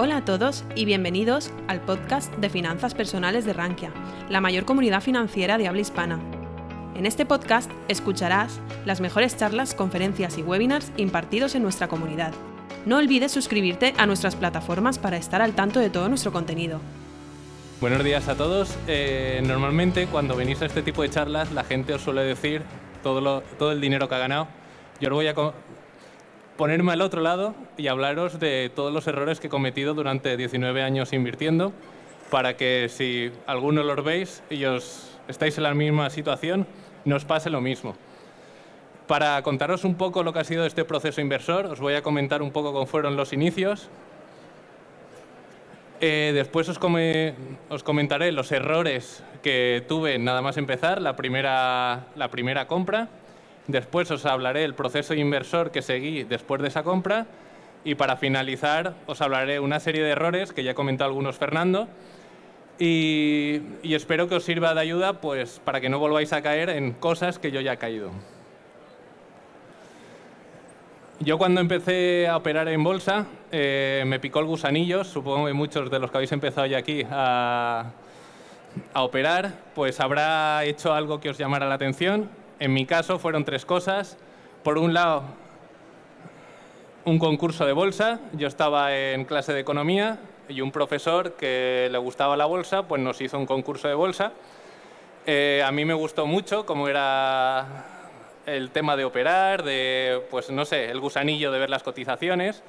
Hola a todos y bienvenidos al podcast de Finanzas Personales de Rankia, la mayor comunidad financiera de habla hispana. En este podcast escucharás las mejores charlas, conferencias y webinars impartidos en nuestra comunidad. No olvides suscribirte a nuestras plataformas para estar al tanto de todo nuestro contenido. Buenos días a todos. Eh, normalmente cuando venís a este tipo de charlas la gente os suele decir todo, todo el dinero que ha ganado. Yo os voy a ponerme al otro lado y hablaros de todos los errores que he cometido durante 19 años invirtiendo, para que si alguno los veis y os estáis en la misma situación, no os pase lo mismo. Para contaros un poco lo que ha sido este proceso inversor, os voy a comentar un poco cómo fueron los inicios. Eh, después os, os, comentaré los errores que tuve nada más empezar, la primera, la primera compra. Después os hablaré el proceso inversor que seguí después de esa compra. Y para finalizar os hablaré una serie de errores que ya ha comentado algunos Fernando. Y, espero que os sirva de ayuda pues, para que no volváis a caer en cosas que yo ya he caído. Yo cuando empecé a operar en bolsa eh, me picó el gusanillo, supongo que muchos de los que habéis empezado ya aquí a, a operar, pues habrá hecho algo que os llamara la atención en mi caso fueron tres cosas. Por un lado, un concurso de bolsa. Yo estaba en clase de economía y un profesor que le gustaba la bolsa, pues nos hizo un concurso de bolsa. Eh, a mí me gustó mucho cómo era el tema de operar, de, pues no sé, el gusanillo de ver las cotizaciones.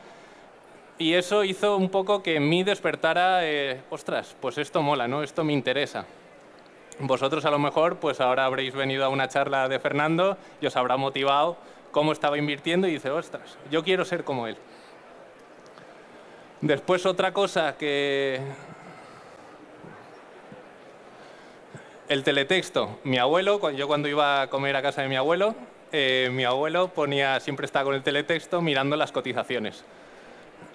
Y eso hizo un poco que en mí despertara, eh, ostras, pues esto mola, ¿no? Esto me interesa. Vosotros a lo mejor pues ahora habréis venido a una charla de Fernando y os habrá motivado cómo estaba invirtiendo y dice, ostras, yo quiero ser como él. Después otra cosa que... El teletexto. Mi abuelo, yo cuando iba a comer a casa de mi abuelo, eh, mi abuelo ponía, siempre estaba con el teletexto mirando las cotizaciones.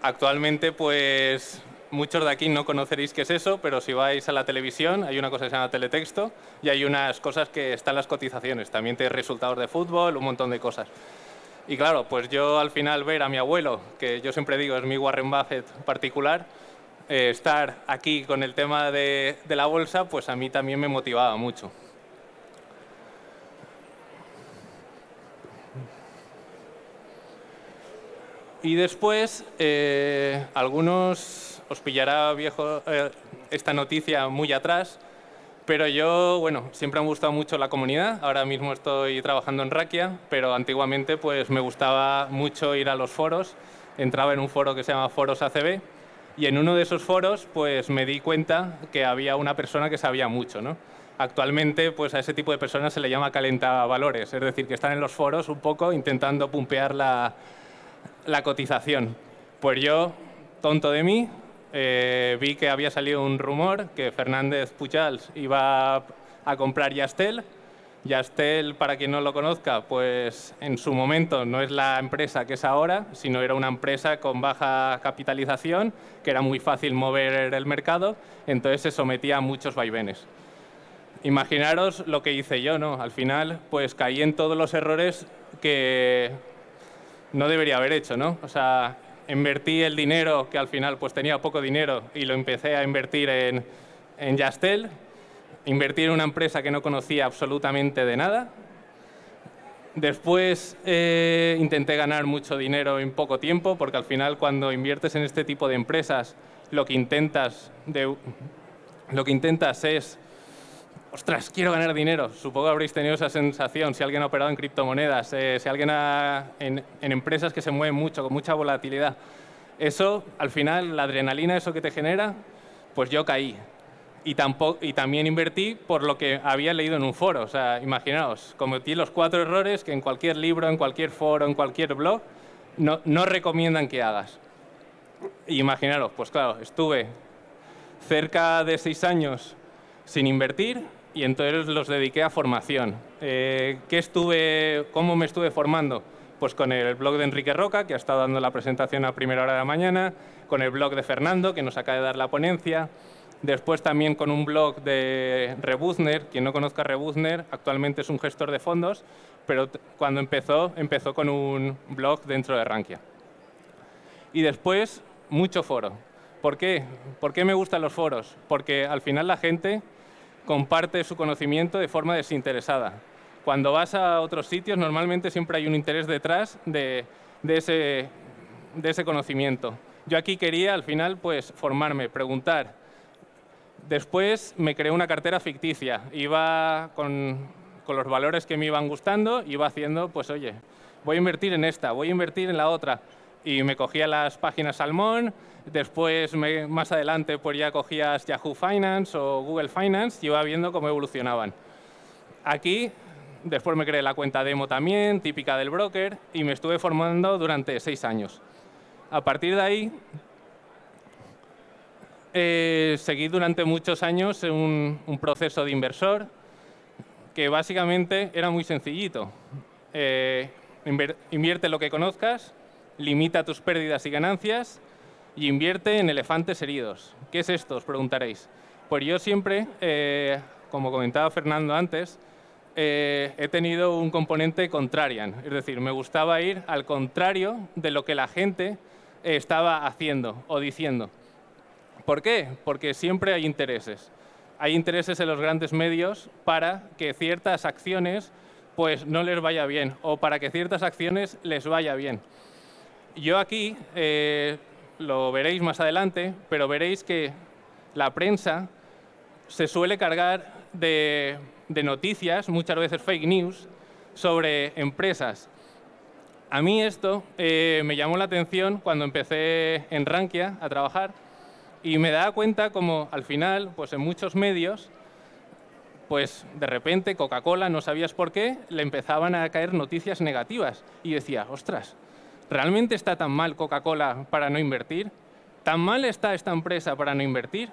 Actualmente pues Muchos de aquí no conoceréis qué es eso, pero si vais a la televisión hay una cosa que se llama teletexto y hay unas cosas que están las cotizaciones. También te resultados de fútbol, un montón de cosas. Y claro, pues yo al final ver a mi abuelo, que yo siempre digo es mi Warren Buffett particular, eh, estar aquí con el tema de, la bolsa, pues a mí también me motivaba mucho. Y después, eh, algunos os pillará viejo eh, esta noticia muy atrás, pero yo, bueno, siempre me ha gustado mucho la comunidad. Ahora mismo estoy trabajando en Rakia, pero antiguamente pues me gustaba mucho ir a los foros. Entraba en un foro que se llama Foros ACB y en uno de esos foros pues me di cuenta que había una persona que sabía mucho, ¿no? Actualmente pues a ese tipo de personas se le llama calentavalores, es decir, que están en los foros un poco intentando pumpear la, la cotización. Pues yo, tonto de mí, eh, vi que había salido un rumor que Fernández Pujals iba a comprar Yastel. Yastel, para quien no lo conozca, pues en su momento no es la empresa que es ahora, sino era una empresa con baja capitalización, que era muy fácil mover el mercado, entonces se sometía a muchos vaivenes. Imaginaros lo que hice yo, ¿no? Al final, pues caí en todos los errores que no debería haber hecho, ¿no? O sea, invertí el dinero, que al final pues tenía poco dinero, y lo empecé a invertir en, en Yastel. Invertí en una empresa que no conocía absolutamente de nada. Después eh, intenté ganar mucho dinero en poco tiempo, porque al final cuando inviertes en este tipo de empresas, lo que intentas, lo que intentas es ostras, quiero ganar dinero. Supongo que habréis tenido esa sensación si alguien ha operado en criptomonedas, eh, si alguien ha, en, empresas que se mueven mucho, con mucha volatilidad. Eso, al final, la adrenalina, eso que te genera, pues yo caí. Y, tampoco, y también invertí por lo que había leído en un foro. O sea, imaginaos, cometí los cuatro errores que en cualquier libro, en cualquier foro, en cualquier blog, no, no recomiendan que hagas. imaginaros, pues claro, estuve cerca de seis años sin invertir, y entonces los dediqué a formación. Eh, ¿qué estuve, ¿Cómo me estuve formando? Pues con el blog de Enrique Roca, que ha estado dando la presentación a primera hora de la mañana, con el blog de Fernando, que nos acaba de dar la ponencia, después también con un blog de Rebuzner, quien no conozca a Rebuzner, actualmente es un gestor de fondos, pero cuando empezó, empezó con un blog dentro de Rankia. Y después, mucho foro ¿Por qué? ¿Por qué me gustan los foros? Porque al final la gente comparte su conocimiento de forma desinteresada. Cuando vas a otros sitios, normalmente siempre hay un interés detrás de, ese, conocimiento. Yo aquí quería, al final, pues formarme, preguntar. Después me creé una cartera ficticia. Iba con, con los valores que me iban gustando, iba haciendo, pues oye, voy a invertir en esta, voy a invertir en la otra. Y me cogía las páginas Salmón, después más adelante pues ya cogías Yahoo Finance o Google Finance y iba viendo cómo evolucionaban. Aquí después me creé la cuenta demo también, típica del broker, y me estuve formando durante seis años. A partir de ahí, eh, seguí durante muchos años un, proceso de inversor que básicamente era muy sencillito. Eh, invierte lo que conozcas, limita tus pérdidas y ganancias y invierte en elefantes heridos. ¿Qué es esto? Os preguntaréis. Pues yo siempre, eh, como comentaba Fernando antes, eh, he tenido un componente contrarian, es decir, me gustaba ir al contrario de lo que la gente estaba haciendo o diciendo. ¿Por qué? Porque siempre hay intereses. Hay intereses en los grandes medios para que ciertas acciones pues no les vaya bien o para que ciertas acciones les vaya bien. Yo aquí eh, lo veréis más adelante, pero veréis que la prensa se suele cargar de, noticias, muchas veces fake news, sobre empresas. A mí esto eh, me llamó la atención cuando empecé en Rankia a trabajar y me daba cuenta como al final, pues en muchos medios, pues de repente Coca-Cola, no sabías por qué, le empezaban a caer noticias negativas. Y decía, ostras, ¿realmente está tan mal Coca-Cola para no invertir? ¿Tan mal está esta empresa para no invertir?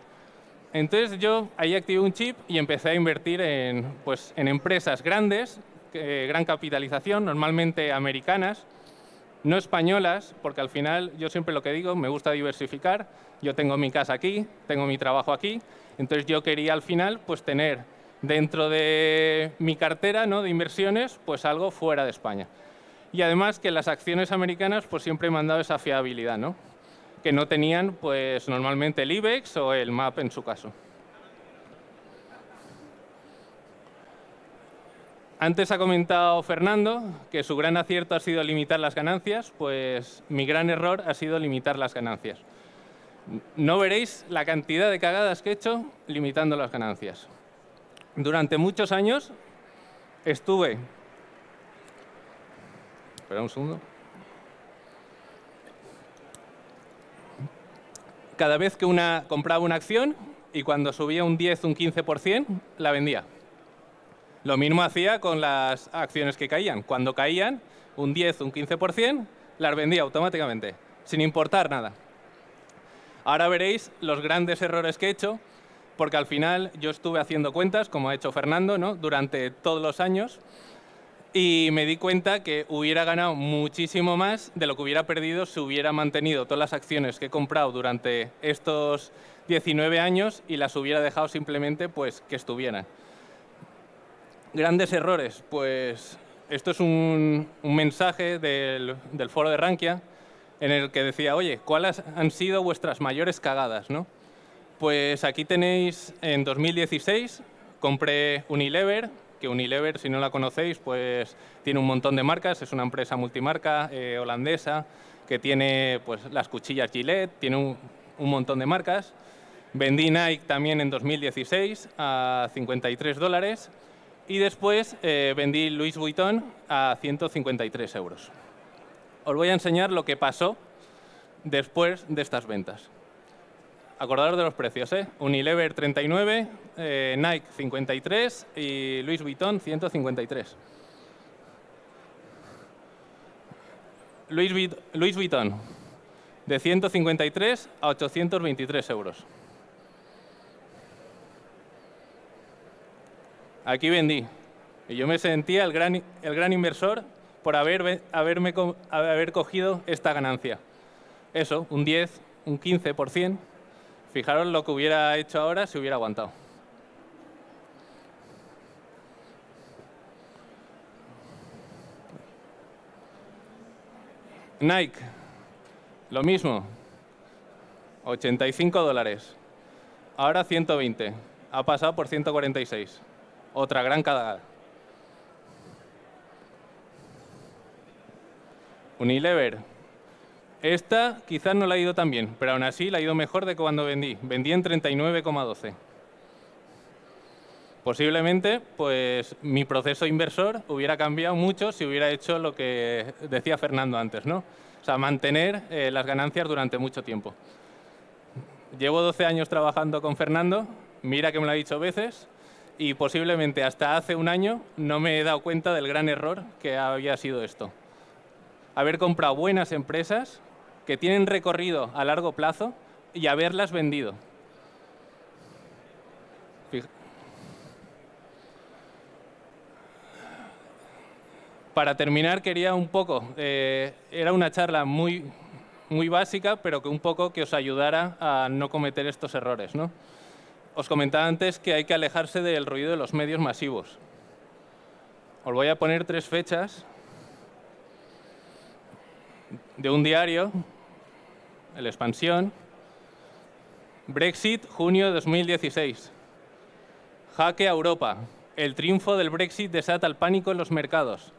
Entonces yo ahí activé un chip y empecé a invertir en, pues, en empresas grandes, gran capitalización, normalmente americanas, no españolas, porque al final yo siempre lo que digo, me gusta diversificar. Yo tengo mi casa aquí, tengo mi trabajo aquí, entonces yo quería al final pues tener dentro de mi cartera ¿no? de inversiones, pues algo fuera de España. Y además que las acciones americanas pues siempre han dado esa fiabilidad, ¿no? que no tenían pues normalmente el IBEX o el MAP en su caso. Antes ha comentado Fernando que su gran acierto ha sido limitar las ganancias, pues mi gran error ha sido limitar las ganancias. No veréis la cantidad de cagadas que he hecho limitando las ganancias. Durante muchos años estuve... Espera un segundo. Cada vez que una compraba una acción y cuando subía un 10, un 15%, la vendía. Lo mismo hacía con las acciones que caían. Cuando caían un 10, un 15%, las vendía automáticamente, sin importar nada. Ahora veréis los grandes errores que he hecho porque al final yo estuve haciendo cuentas, como ha hecho Fernando, ¿no? durante todos los años y me di cuenta que hubiera ganado muchísimo más de lo que hubiera perdido si hubiera mantenido todas las acciones que he comprado durante estos 19 años y las hubiera dejado simplemente pues que estuvieran. Grandes errores, pues esto es un, mensaje del, del, foro de Rankia en el que decía, oye, ¿cuáles han sido vuestras mayores cagadas? ¿no? Pues aquí tenéis, en 2016 compré Unilever, que Unilever, si no la conocéis, pues tiene un montón de marcas, es una empresa multimarca eh, holandesa que tiene pues, las cuchillas Gillette, tiene un, montón de marcas. Vendí Nike también en 2016 a 53 dólares y después eh, vendí Louis Vuitton a 153 euros. Os voy a enseñar lo que pasó después de estas ventas acordaros de los precios, ¿eh? Unilever 39, eh, Nike 53 y Louis Vuitton 153. Louis, Louis Vuitton, de 153 a 823 euros. Aquí vendí. Y yo me sentía el gran, el gran inversor por haber, haberme, haber cogido esta ganancia. Eso, un 10, un 15%. Fijaros lo que hubiera hecho ahora si hubiera aguantado. Nike, lo mismo. 85 dólares. Ahora 120. Ha pasado por 146. Otra gran cagada. Unilever. Esta quizás no la ha ido tan bien, pero aún así la ha ido mejor de cuando vendí. Vendí en 39,12. Posiblemente, pues mi proceso inversor hubiera cambiado mucho si hubiera hecho lo que decía Fernando antes, ¿no? O sea, mantener eh, las ganancias durante mucho tiempo. Llevo 12 años trabajando con Fernando, mira que me lo ha dicho veces, y posiblemente hasta hace un año no me he dado cuenta del gran error que había sido esto. Haber comprado buenas empresas que tienen recorrido a largo plazo y haberlas vendido. Para terminar, quería un poco, eh, era una charla muy, muy básica, pero que un poco que os ayudara a no cometer estos errores. ¿no? Os comentaba antes que hay que alejarse del ruido de los medios masivos. Os voy a poner tres fechas de un diario, El Expansión, Brexit, junio de 2016. Jaque a Europa. El triunfo del Brexit desata el pánico en los mercados.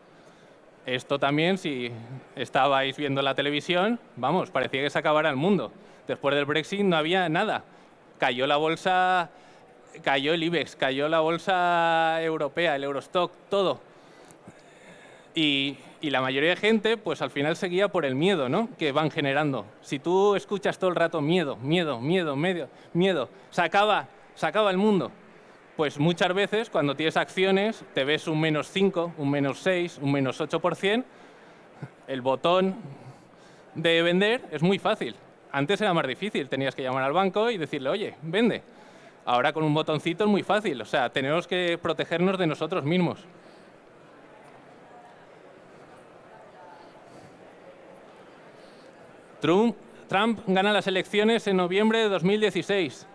Esto también, si estabais viendo la televisión, vamos, parecía que se acabara el mundo. Después del Brexit no había nada. Cayó la bolsa, cayó el IBEX, cayó la bolsa europea, el Eurostock, todo. Y, la mayoría de gente, pues al final seguía por el miedo, ¿no? Que van generando. Si tú escuchas todo el rato miedo, miedo, miedo, miedo, miedo, se acaba, se acaba el mundo pues muchas veces cuando tienes acciones te ves un menos 5, un menos 6, un menos 8%, el botón de vender es muy fácil. Antes era más difícil, tenías que llamar al banco y decirle, oye, vende. Ahora con un botoncito es muy fácil, o sea, tenemos que protegernos de nosotros mismos. Trump, Trump gana las elecciones en noviembre de 2016.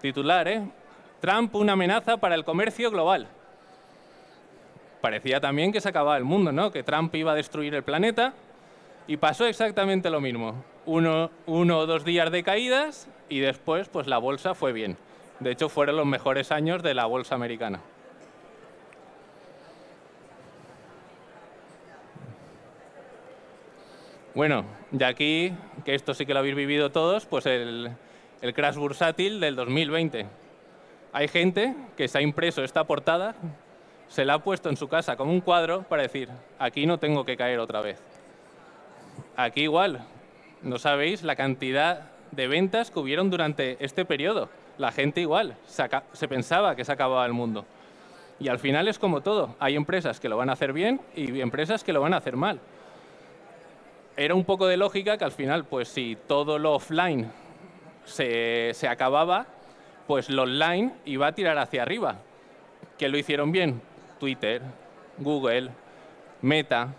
Titular, ¿eh? Trump una amenaza para el comercio global. Parecía también que se acababa el mundo, ¿no? que Trump iba a destruir el planeta y pasó exactamente lo mismo. Uno, uno o dos días de caídas y después pues la bolsa fue bien. De hecho fueron los mejores años de la bolsa americana. Bueno, y aquí, que esto sí que lo habéis vivido todos, pues el, crash bursátil del 2020 hay gente que se ha impreso esta portada, se la ha puesto en su casa como un cuadro para decir, aquí no tengo que caer otra vez. Aquí igual, no sabéis la cantidad de ventas que hubieron durante este periodo. La gente igual, se, pensaba que se acababa el mundo. Y al final es como todo, hay empresas que lo van a hacer bien y empresas que lo van a hacer mal. Era un poco de lógica que al final, pues si todo lo offline se, se acababa, pues lo online iba a tirar hacia arriba. ¿Que lo hicieron bien? Twitter, Google, Meta,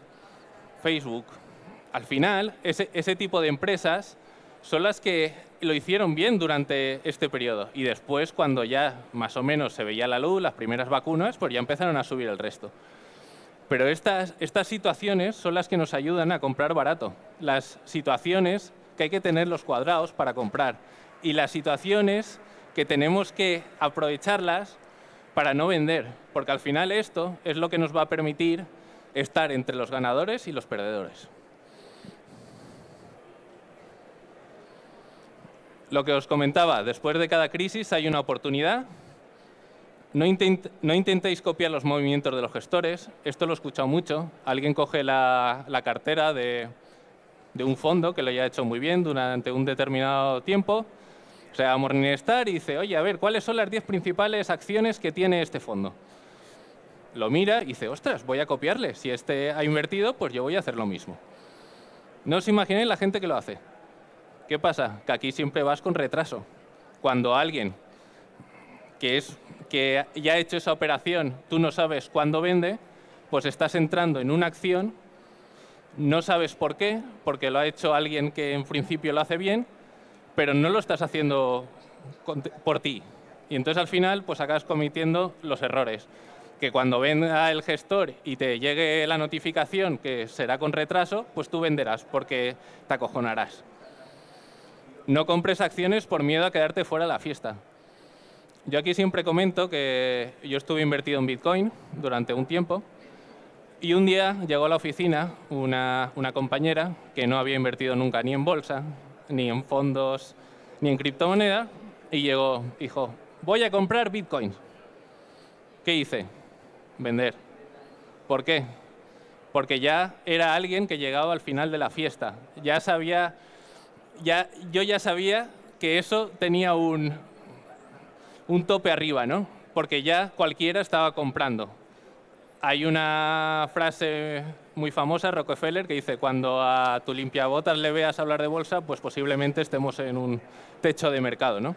Facebook. Al final, ese, ese tipo de empresas son las que lo hicieron bien durante este periodo. Y después, cuando ya más o menos se veía la luz, las primeras vacunas, pues ya empezaron a subir el resto. Pero estas, estas situaciones son las que nos ayudan a comprar barato. Las situaciones que hay que tener los cuadrados para comprar. Y las situaciones que tenemos que aprovecharlas para no vender, porque al final esto es lo que nos va a permitir estar entre los ganadores y los perdedores. Lo que os comentaba, después de cada crisis hay una oportunidad. No, intentéis copiar los movimientos de los gestores, esto lo he escuchado mucho. Alguien coge la, cartera de, un fondo que lo haya hecho muy bien durante un determinado tiempo o sea, Morningstar y dice, oye, a ver, ¿cuáles son las 10 principales acciones que tiene este fondo? Lo mira y dice, ostras, voy a copiarle. Si este ha invertido, pues yo voy a hacer lo mismo. No os imaginéis la gente que lo hace. ¿Qué pasa? Que aquí siempre vas con retraso. Cuando alguien que, es, que ya ha hecho esa operación, tú no sabes cuándo vende, pues estás entrando en una acción, no sabes por qué, porque lo ha hecho alguien que en principio lo hace bien, pero no lo estás haciendo por ti. Y entonces al final pues acabas cometiendo los errores. Que cuando venga el gestor y te llegue la notificación que será con retraso, pues tú venderás porque te acojonarás. no compres acciones por miedo a quedarte fuera de la fiesta. Yo aquí siempre comento que yo estuve invertido en Bitcoin durante un tiempo y un día llegó a la oficina una, una compañera que no había invertido nunca ni en bolsa, ni en fondos, ni en criptomoneda y llegó, dijo, voy a comprar Bitcoin. ¿Qué hice? Vender. ¿Por qué? Porque ya era alguien que llegaba al final de la fiesta. Ya sabía, ya, yo ya sabía que eso tenía un, un tope arriba, ¿no? Porque ya cualquiera estaba comprando. Hay una frase muy famosa, Rockefeller, que dice, cuando a tu limpiabotas le veas hablar de bolsa, pues posiblemente estemos en un techo de mercado, ¿no?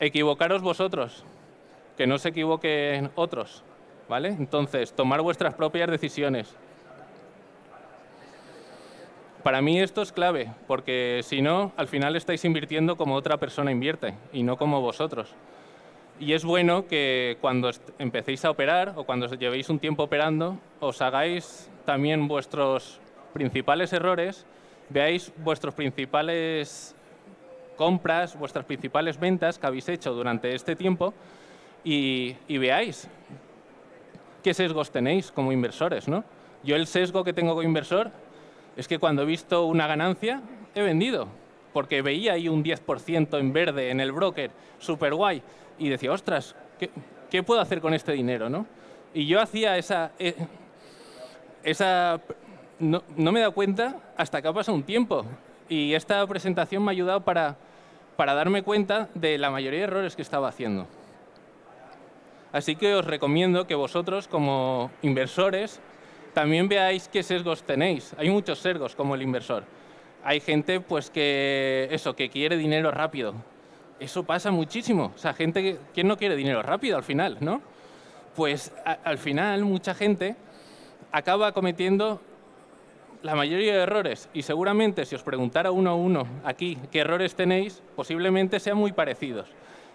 Equivocaros vosotros, que no se equivoquen otros, ¿vale? Entonces, tomar vuestras propias decisiones. Para mí esto es clave, porque si no, al final estáis invirtiendo como otra persona invierte y no como vosotros. Y es bueno que cuando empecéis a operar o cuando llevéis un tiempo operando, os hagáis también vuestros principales errores, veáis vuestros principales compras, vuestras principales ventas que habéis hecho durante este tiempo y, veáis qué sesgos tenéis como inversores. ¿no? Yo el sesgo que tengo como inversor es que cuando he visto una ganancia, he vendido, porque veía ahí un 10% en verde en el broker, súper guay, y decía, ostras, ¿qué, puedo hacer con este dinero? ¿no? Y yo hacía esa... Eh, esa no, no, me he dado cuenta hasta que ha pasado un tiempo. Y esta presentación me ha ayudado para, para darme cuenta de la mayoría de errores que estaba haciendo. Así que os recomiendo que vosotros, como inversores, también veáis qué sesgos tenéis. Hay muchos sesgos como el inversor. Hay gente pues que eso, que quiere dinero rápido. Eso pasa muchísimo. O sea, gente que ¿quién no quiere dinero rápido al final, ¿no? Pues al final mucha gente acaba cometiendo la mayoría de errores y seguramente si os preguntara uno a uno aquí qué errores tenéis, posiblemente sean muy parecidos.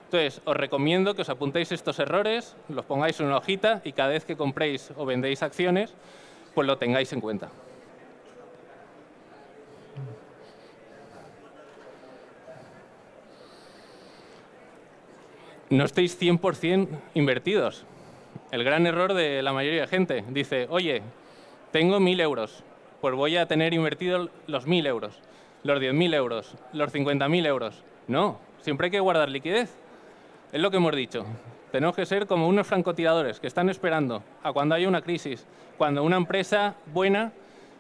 Entonces, os recomiendo que os apuntéis estos errores, los pongáis en una hojita y cada vez que compréis o vendéis acciones, pues lo tengáis en cuenta. No estéis 100% invertidos. El gran error de la mayoría de gente. Dice, oye, tengo 1.000 euros, pues voy a tener invertido los 1.000 euros, los 10.000 euros, los 50.000 euros. No, siempre hay que guardar liquidez. Es lo que hemos dicho. Tenemos que ser como unos francotiradores que están esperando a cuando haya una crisis, cuando una empresa buena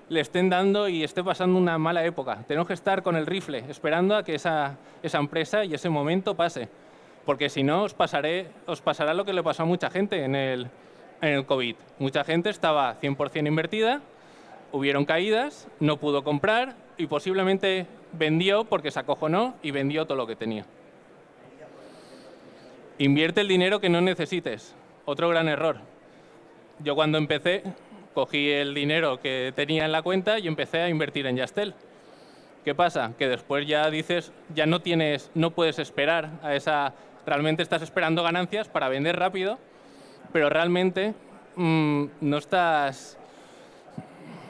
le estén dando y esté pasando una mala época. Tenemos que estar con el rifle, esperando a que esa, esa empresa y ese momento pase. Porque si no, os, pasaré, os pasará lo que le pasó a mucha gente en el, en el COVID. Mucha gente estaba 100% invertida, hubieron caídas, no pudo comprar y posiblemente vendió porque se acojonó y vendió todo lo que tenía. Invierte el dinero que no necesites. Otro gran error. Yo cuando empecé, cogí el dinero que tenía en la cuenta y empecé a invertir en Yastel. ¿Qué pasa? Que después ya dices, ya no tienes, no puedes esperar a esa, realmente estás esperando ganancias para vender rápido, pero realmente mm, no estás,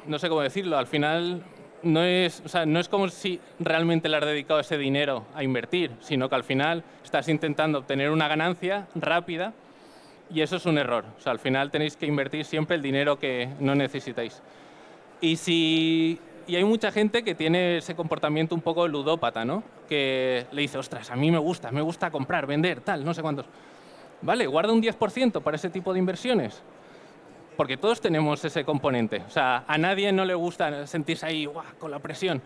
no sé cómo decirlo, al final no es, no es como si realmente le has dedicado ese dinero a invertir, sino que al final estás intentando obtener una ganancia rápida y eso es un error. O sea, al final tenéis que invertir siempre el dinero que no necesitáis. Y, si, y hay mucha gente que tiene ese comportamiento un poco ludópata, ¿no? Que le dice, ostras, a mí me gusta, me gusta comprar, vender, tal, no sé cuántos. Vale, guarda un 10% para ese tipo de inversiones porque todos tenemos ese componente. O sea, a nadie no le gusta sentirse ahí con la presión.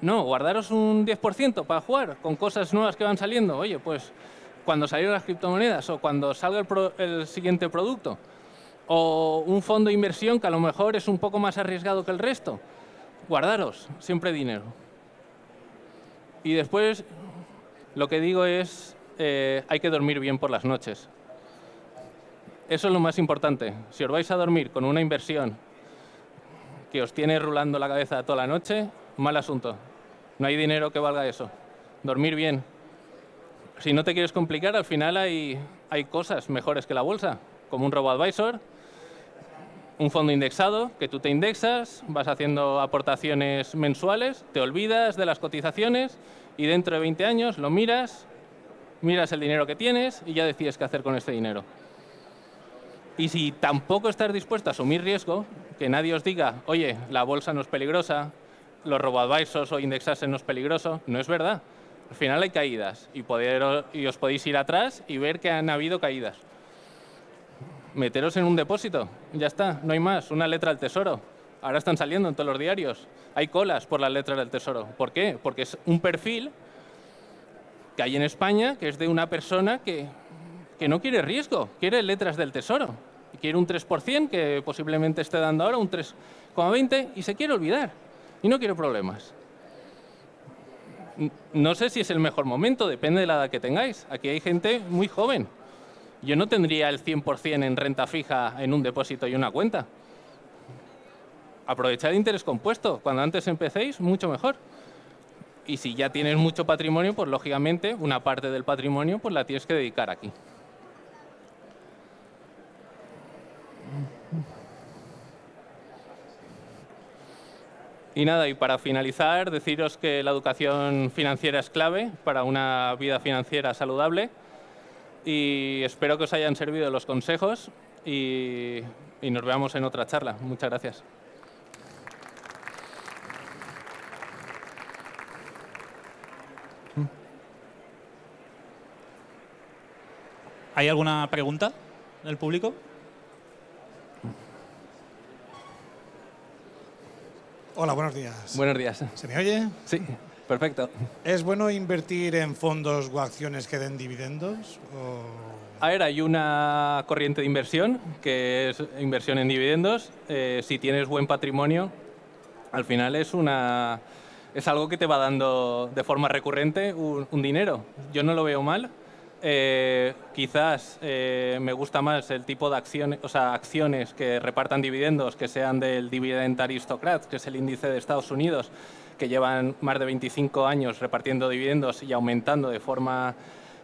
No, guardaros un 10% para jugar con cosas nuevas que van saliendo. Oye, pues cuando salgan las criptomonedas o cuando salga el, el, siguiente producto. O un fondo de inversión que a lo mejor es un poco más arriesgado que el resto. Guardaros siempre dinero. Y después lo que digo es, eh, hay que dormir bien por las noches. Eso es lo más importante. Si os vais a dormir con una inversión que os tiene rulando la cabeza toda la noche, mal asunto. No hay dinero que valga eso. Dormir bien. Si no te quieres complicar, al final hay, hay cosas mejores que la bolsa, como un robo-advisor, un fondo indexado que tú te indexas, vas haciendo aportaciones mensuales, te olvidas de las cotizaciones y dentro de 20 años lo miras, miras el dinero que tienes y ya decides qué hacer con este dinero. Y si tampoco estás dispuesto a asumir riesgo, que nadie os diga, oye, la bolsa no es peligrosa, los robo-advisors o indexarse no es peligroso, no es verdad. Al final hay caídas y, poder, y os podéis ir atrás y ver que han habido caídas. Meteros en un depósito, ya está, no hay más, una letra al tesoro. Ahora están saliendo en todos los diarios. Hay colas por las letras del tesoro. ¿Por qué? Porque es un perfil que hay en España que es de una persona que, que no quiere riesgo, quiere letras del tesoro. Quiere un 3% que posiblemente esté dando ahora un 3,20 y se quiere olvidar y no quiere problemas. No sé si es el mejor momento, depende de la edad que tengáis. Aquí hay gente muy joven. Yo no tendría el 100% en renta fija en un depósito y una cuenta. Aprovechad interés compuesto. Cuando antes empecéis, mucho mejor. Y si ya tienes mucho patrimonio, pues lógicamente una parte del patrimonio pues la tienes que dedicar aquí. Y nada, y para finalizar, deciros que la educación financiera es clave para una vida financiera saludable y espero que os hayan servido los consejos y, y nos veamos en otra charla. Muchas gracias. ¿Hay alguna pregunta del público? Hola, buenos días. Buenos días. ¿Se me oye? Sí, perfecto. ¿Es bueno invertir en fondos o acciones que den dividendos? A ver, hay una corriente de inversión que es inversión en dividendos. Eh, si tienes buen patrimonio, al final es una es algo que te va dando de forma recurrente un, un dinero. Yo no lo veo mal. Eh, quizás eh, me gusta más el tipo de acciones, o sea, acciones que repartan dividendos, que sean del Dividend Aristocrat, que es el índice de Estados Unidos, que llevan más de 25 años repartiendo dividendos y aumentando de forma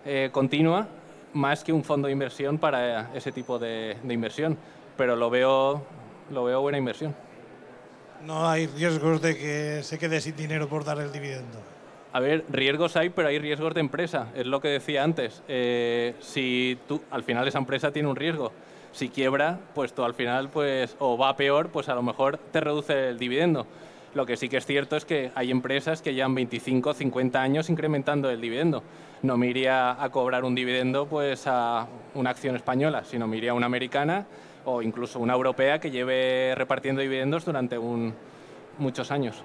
eh, continua, más que un fondo de inversión para ese tipo de, de inversión. Pero lo veo, lo veo buena inversión. No hay riesgos de que se quede sin dinero por dar el dividendo. A ver, riesgos hay, pero hay riesgos de empresa. Es lo que decía antes. Eh, si tú, al final esa empresa tiene un riesgo. Si quiebra, pues tú al final, pues, o va peor, pues a lo mejor te reduce el dividendo. Lo que sí que es cierto es que hay empresas que llevan 25, 50 años incrementando el dividendo. No me iría a cobrar un dividendo pues a una acción española, sino me iría a una americana o incluso una europea que lleve repartiendo dividendos durante muchos años.